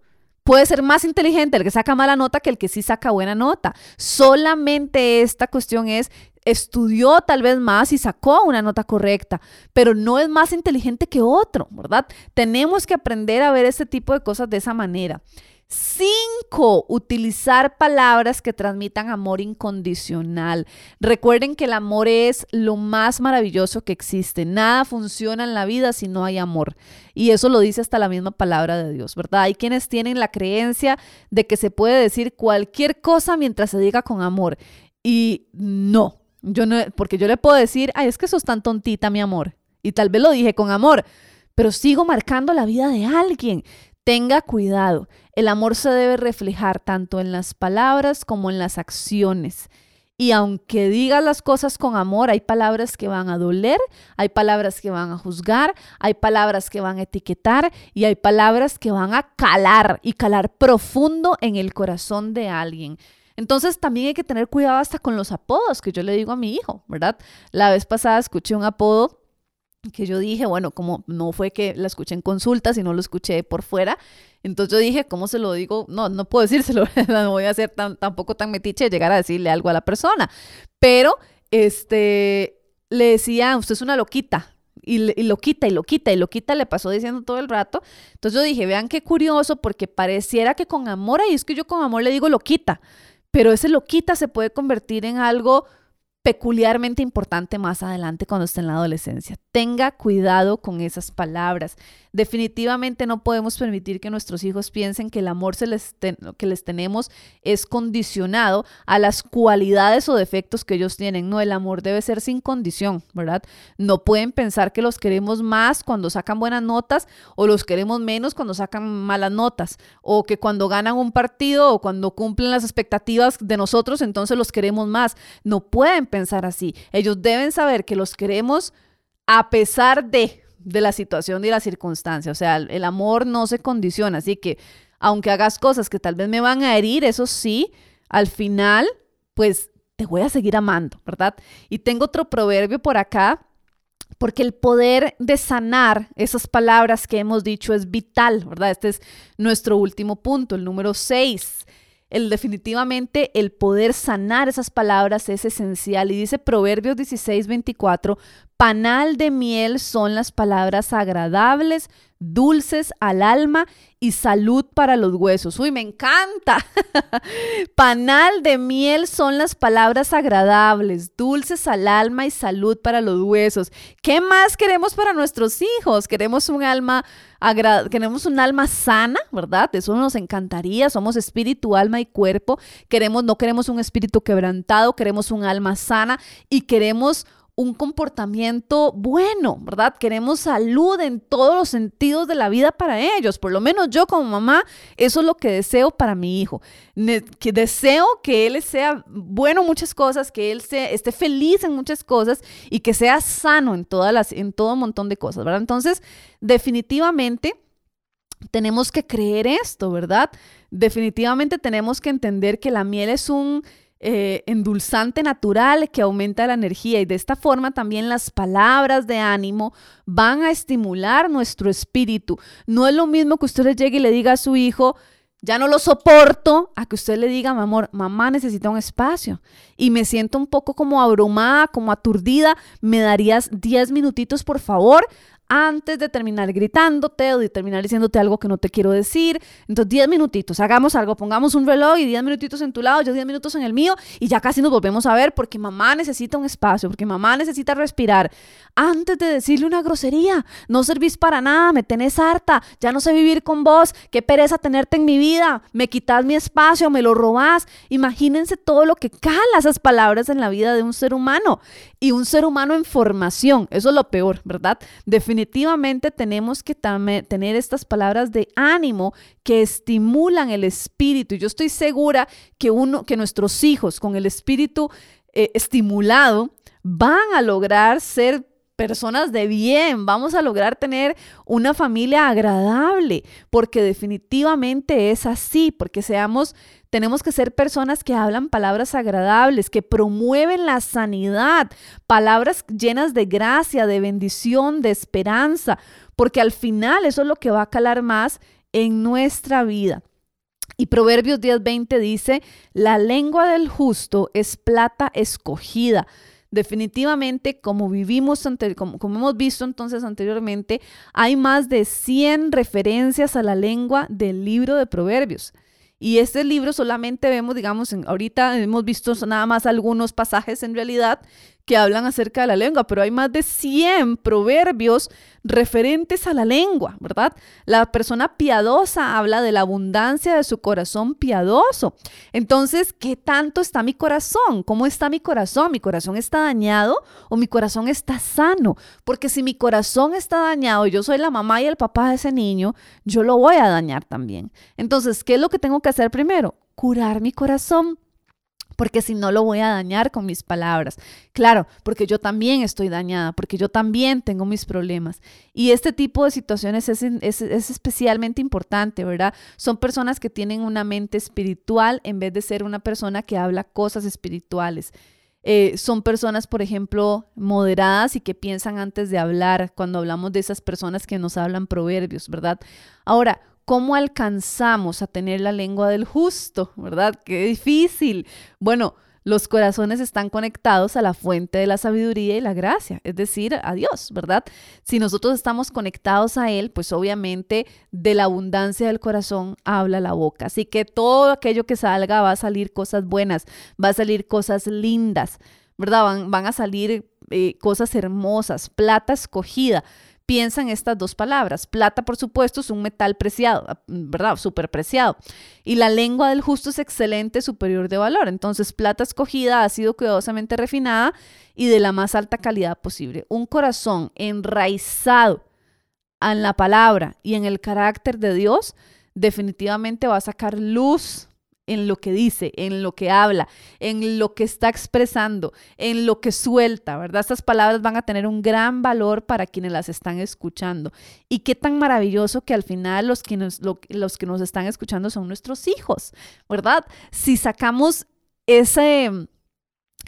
Puede ser más inteligente el que saca mala nota que el que sí saca buena nota. Solamente esta cuestión es, estudió tal vez más y sacó una nota correcta, pero no es más inteligente que otro, ¿verdad? Tenemos que aprender a ver este tipo de cosas de esa manera. Cinco, utilizar palabras que transmitan amor incondicional. Recuerden que el amor es lo más maravilloso que existe. Nada funciona en la vida si no hay amor. Y eso lo dice hasta la misma palabra de Dios, ¿verdad? Hay quienes tienen la creencia de que se puede decir cualquier cosa mientras se diga con amor. Y no, yo no, porque yo le puedo decir, ay, es que sos tan tontita, mi amor. Y tal vez lo dije con amor, pero sigo marcando la vida de alguien. Tenga cuidado, el amor se debe reflejar tanto en las palabras como en las acciones. Y aunque digas las cosas con amor, hay palabras que van a doler, hay palabras que van a juzgar, hay palabras que van a etiquetar y hay palabras que van a calar y calar profundo en el corazón de alguien. Entonces también hay que tener cuidado hasta con los apodos que yo le digo a mi hijo, ¿verdad? La vez pasada escuché un apodo que yo dije, bueno, como no fue que la escuché en consulta, sino lo escuché por fuera, entonces yo dije, ¿cómo se lo digo? No, no puedo decírselo, no voy a ser tan, tampoco tan metiche de llegar a decirle algo a la persona, pero este, le decía, usted es una loquita, y, y, lo y lo quita y lo quita, le pasó diciendo todo el rato. Entonces yo dije, vean qué curioso, porque pareciera que con amor, y es que yo con amor le digo lo quita, pero ese lo quita se puede convertir en algo peculiarmente importante más adelante cuando esté en la adolescencia. Tenga cuidado con esas palabras. Definitivamente no podemos permitir que nuestros hijos piensen que el amor que les tenemos es condicionado a las cualidades o defectos que ellos tienen. No, el amor debe ser sin condición, ¿verdad? No pueden pensar que los queremos más cuando sacan buenas notas o los queremos menos cuando sacan malas notas o que cuando ganan un partido o cuando cumplen las expectativas de nosotros, entonces los queremos más. No pueden pensar así. Ellos deben saber que los queremos a pesar de de la situación y la circunstancia. O sea, el amor no se condiciona. Así que, aunque hagas cosas que tal vez me van a herir, eso sí, al final, pues te voy a seguir amando, ¿verdad? Y tengo otro proverbio por acá, porque el poder de sanar esas palabras que hemos dicho es vital, ¿verdad? Este es nuestro último punto, el número 6. El, definitivamente el poder sanar esas palabras es esencial. Y dice Proverbios 16, 24, Panal de miel son las palabras agradables, dulces al alma y salud para los huesos. Uy, me encanta. Panal de miel son las palabras agradables, dulces al alma y salud para los huesos. ¿Qué más queremos para nuestros hijos? Queremos un alma queremos un alma sana, ¿verdad? Eso nos encantaría. Somos espíritu, alma y cuerpo. Queremos no queremos un espíritu quebrantado, queremos un alma sana y queremos un comportamiento bueno, ¿verdad? Queremos salud en todos los sentidos de la vida para ellos. Por lo menos yo como mamá, eso es lo que deseo para mi hijo. que deseo que él sea bueno en muchas cosas, que él sea, esté feliz en muchas cosas y que sea sano en, todas las, en todo un montón de cosas, ¿verdad? Entonces, definitivamente tenemos que creer esto, ¿verdad? Definitivamente tenemos que entender que la miel es un eh, endulzante natural que aumenta la energía y de esta forma también las palabras de ánimo van a estimular nuestro espíritu. No es lo mismo que usted le llegue y le diga a su hijo, ya no lo soporto, a que usted le diga, mi amor, mamá necesita un espacio y me siento un poco como abrumada, como aturdida, ¿me darías 10 minutitos por favor? Antes de terminar gritándote o de terminar diciéndote algo que no te quiero decir. Entonces, 10 minutitos, hagamos algo, pongamos un reloj y 10 minutitos en tu lado, yo 10 minutos en el mío y ya casi nos volvemos a ver porque mamá necesita un espacio, porque mamá necesita respirar. Antes de decirle una grosería, no servís para nada, me tenés harta, ya no sé vivir con vos, qué pereza tenerte en mi vida, me quitas mi espacio, me lo robás. Imagínense todo lo que cala esas palabras en la vida de un ser humano y un ser humano en formación, eso es lo peor, ¿verdad? Definitivamente definitivamente tenemos que tener estas palabras de ánimo que estimulan el espíritu. Yo estoy segura que, uno, que nuestros hijos con el espíritu eh, estimulado van a lograr ser personas de bien, vamos a lograr tener una familia agradable, porque definitivamente es así, porque seamos tenemos que ser personas que hablan palabras agradables, que promueven la sanidad, palabras llenas de gracia, de bendición, de esperanza, porque al final eso es lo que va a calar más en nuestra vida. Y Proverbios 10:20 dice, la lengua del justo es plata escogida. Definitivamente, como vivimos, como, hemos visto entonces anteriormente, hay más de 100 referencias a la lengua del libro de Proverbios. Y este libro solamente vemos, digamos, ahorita hemos visto nada más algunos pasajes en realidad que hablan acerca de la lengua, pero hay más de 100 proverbios referentes a la lengua, ¿verdad? La persona piadosa habla de la abundancia de su corazón piadoso. Entonces, ¿qué tanto está mi corazón? ¿Cómo está mi corazón? ¿Mi corazón está dañado o mi corazón está sano? Porque si mi corazón está dañado yo soy la mamá y el papá de ese niño, yo lo voy a dañar también. Entonces, ¿qué es lo que tengo que hacer primero? Curar mi corazón porque si no lo voy a dañar con mis palabras. Claro, porque yo también estoy dañada, porque yo también tengo mis problemas. Y este tipo de situaciones es, especialmente importante, ¿verdad? Son personas que tienen una mente espiritual en vez de ser una persona que habla cosas espirituales. Eh, son personas, por ejemplo, moderadas y que piensan antes de hablar, cuando hablamos de esas personas que nos hablan proverbios, ¿verdad? Ahora, ¿Cómo alcanzamos a tener la lengua del justo? ¿Verdad? Qué difícil. Bueno, los corazones están conectados a la fuente de la sabiduría y la gracia, es decir, a Dios, ¿verdad? Si nosotros estamos conectados a Él, pues obviamente de la abundancia del corazón habla la boca. Así que todo aquello que salga va a salir cosas buenas, va a salir cosas lindas, ¿verdad? Van, a salir eh, cosas hermosas, plata escogida piensa en estas dos palabras. Plata, por supuesto, es un metal preciado, ¿verdad? Súper preciado. Y la lengua del justo es excelente, superior de valor. Entonces, plata escogida ha sido cuidadosamente refinada y de la más alta calidad posible. Un corazón enraizado en la palabra y en el carácter de Dios definitivamente va a sacar luz en lo que dice, en lo que habla, en lo que está expresando, en lo que suelta, ¿verdad? Estas palabras van a tener un gran valor para quienes las están escuchando. Y qué tan maravilloso que al final los que nos, los que nos están escuchando son nuestros hijos, ¿verdad? Si sacamos ese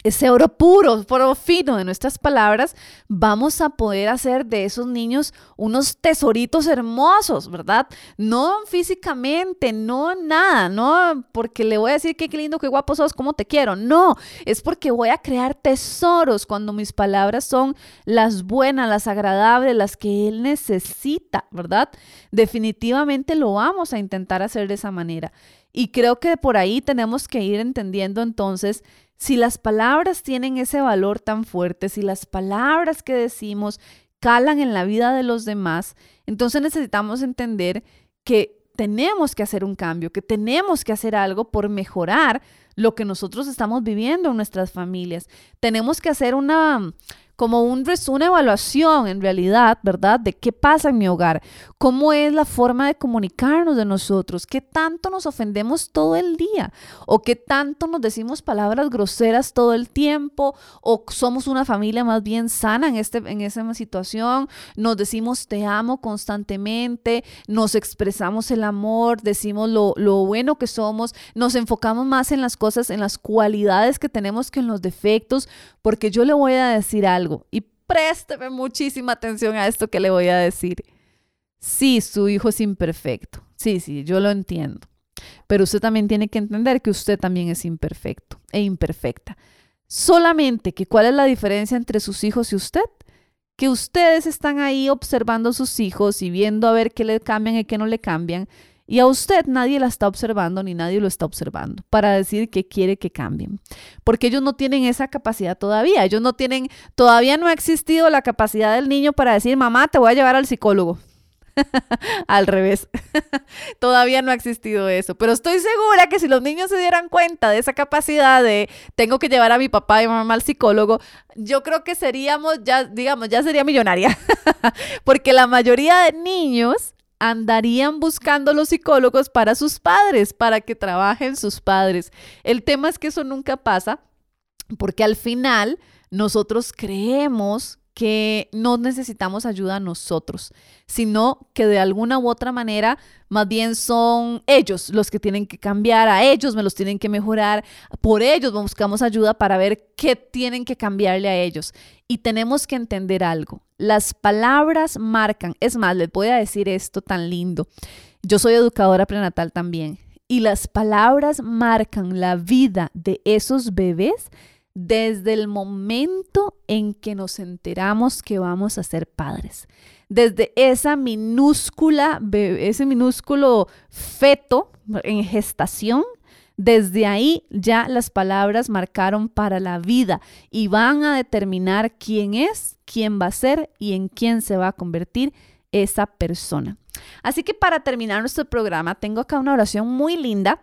ese oro puro, puro fino de nuestras palabras, vamos a poder hacer de esos niños unos tesoritos hermosos, ¿verdad? No físicamente, no nada, no porque le voy a decir que qué lindo, qué guapo sos, cómo te quiero, no, es porque voy a crear tesoros cuando mis palabras son las buenas, las agradables, las que él necesita, ¿verdad? Definitivamente lo vamos a intentar hacer de esa manera. Y creo que por ahí tenemos que ir entendiendo entonces si las palabras tienen ese valor tan fuerte, si las palabras que decimos calan en la vida de los demás, entonces necesitamos entender que tenemos que hacer un cambio, que tenemos que hacer algo por mejorar lo que nosotros estamos viviendo en nuestras familias. Tenemos que hacer una, como un, una evaluación en realidad, ¿verdad? De qué pasa en mi hogar, cómo es la forma de comunicarnos de nosotros, qué tanto nos ofendemos todo el día o qué tanto nos decimos palabras groseras todo el tiempo o somos una familia más bien sana en, este, en esa situación, nos decimos te amo constantemente, nos expresamos el amor, decimos lo, lo bueno que somos, nos enfocamos más en las cosas, en las cualidades que tenemos que en los defectos, porque yo le voy a decir algo y présteme muchísima atención a esto que le voy a decir. Sí, su hijo es imperfecto. Sí, sí, yo lo entiendo. Pero usted también tiene que entender que usted también es imperfecto e imperfecta. Solamente que cuál es la diferencia entre sus hijos y usted. Que ustedes están ahí observando a sus hijos y viendo a ver qué le cambian y qué no le cambian. Y a usted nadie la está observando ni nadie lo está observando para decir que quiere que cambien. Porque ellos no tienen esa capacidad todavía. Ellos no tienen, todavía no ha existido la capacidad del niño para decir, mamá, te voy a llevar al psicólogo. al revés. Todavía no ha existido eso. Pero estoy segura que si los niños se dieran cuenta de esa capacidad de tengo que llevar a mi papá y mamá al psicólogo, yo creo que seríamos ya, digamos, ya sería millonaria. Porque la mayoría de niños andarían buscando los psicólogos para sus padres, para que trabajen sus padres. El tema es que eso nunca pasa porque al final nosotros creemos que no necesitamos ayuda nosotros, sino que de alguna u otra manera más bien son ellos los que tienen que cambiar, a ellos me los tienen que mejorar, por ellos buscamos ayuda para ver qué tienen que cambiarle a ellos. Y tenemos que entender algo, las palabras marcan, es más, les voy a decir esto tan lindo, yo soy educadora prenatal también, y las palabras marcan la vida de esos bebés desde el momento en que nos enteramos que vamos a ser padres. Desde esa minúscula, ese minúsculo feto en gestación, desde ahí ya las palabras marcaron para la vida y van a determinar quién es, quién va a ser y en quién se va a convertir esa persona. Así que para terminar nuestro programa, tengo acá una oración muy linda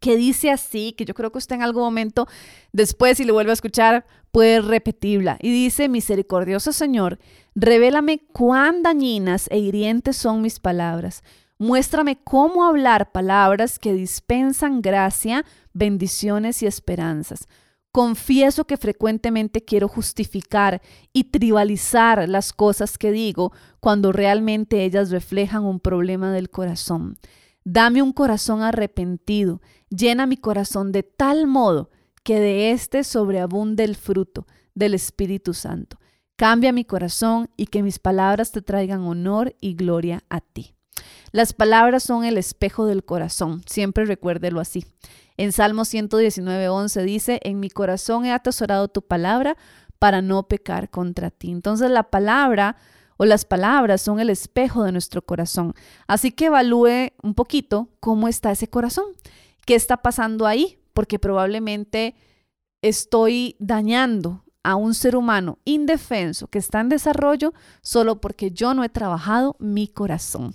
que dice así, que yo creo que usted en algún momento después, si lo vuelve a escuchar, puede repetirla. Y dice, misericordioso Señor, revélame cuán dañinas e hirientes son mis palabras. Muéstrame cómo hablar palabras que dispensan gracia, bendiciones y esperanzas. Confieso que frecuentemente quiero justificar y tribalizar las cosas que digo cuando realmente ellas reflejan un problema del corazón. Dame un corazón arrepentido, llena mi corazón de tal modo que de éste sobreabunde el fruto del Espíritu Santo. Cambia mi corazón y que mis palabras te traigan honor y gloria a ti. Las palabras son el espejo del corazón, siempre recuérdelo así. En Salmo 119, 11 dice, en mi corazón he atesorado tu palabra para no pecar contra ti. Entonces la palabra o las palabras son el espejo de nuestro corazón. Así que evalúe un poquito cómo está ese corazón, qué está pasando ahí, porque probablemente estoy dañando a un ser humano indefenso que está en desarrollo solo porque yo no he trabajado mi corazón.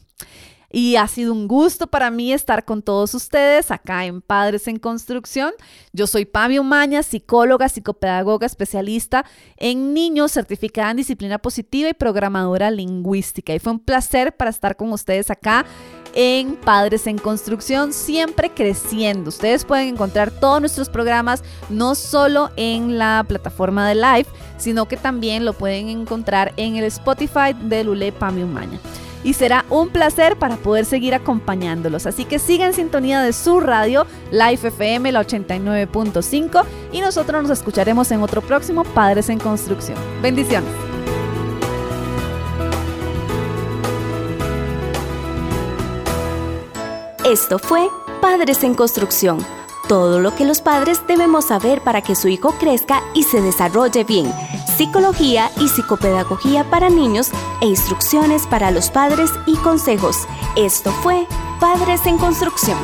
Y ha sido un gusto para mí estar con todos ustedes acá en Padres en Construcción. Yo soy Pamio Maña, psicóloga, psicopedagoga, especialista en niños, certificada en disciplina positiva y programadora lingüística. Y fue un placer para estar con ustedes acá en Padres en Construcción, siempre creciendo. Ustedes pueden encontrar todos nuestros programas no solo en la plataforma de live, sino que también lo pueden encontrar en el Spotify de Lule Pamio Maña. Y será un placer para poder seguir acompañándolos. Así que sigan en sintonía de su radio, Life FM, la 89.5 y nosotros nos escucharemos en otro próximo Padres en Construcción. Bendiciones. Esto fue Padres en Construcción. Todo lo que los padres debemos saber para que su hijo crezca y se desarrolle bien. Psicología y psicopedagogía para niños e instrucciones para los padres y consejos. Esto fue Padres en Construcción.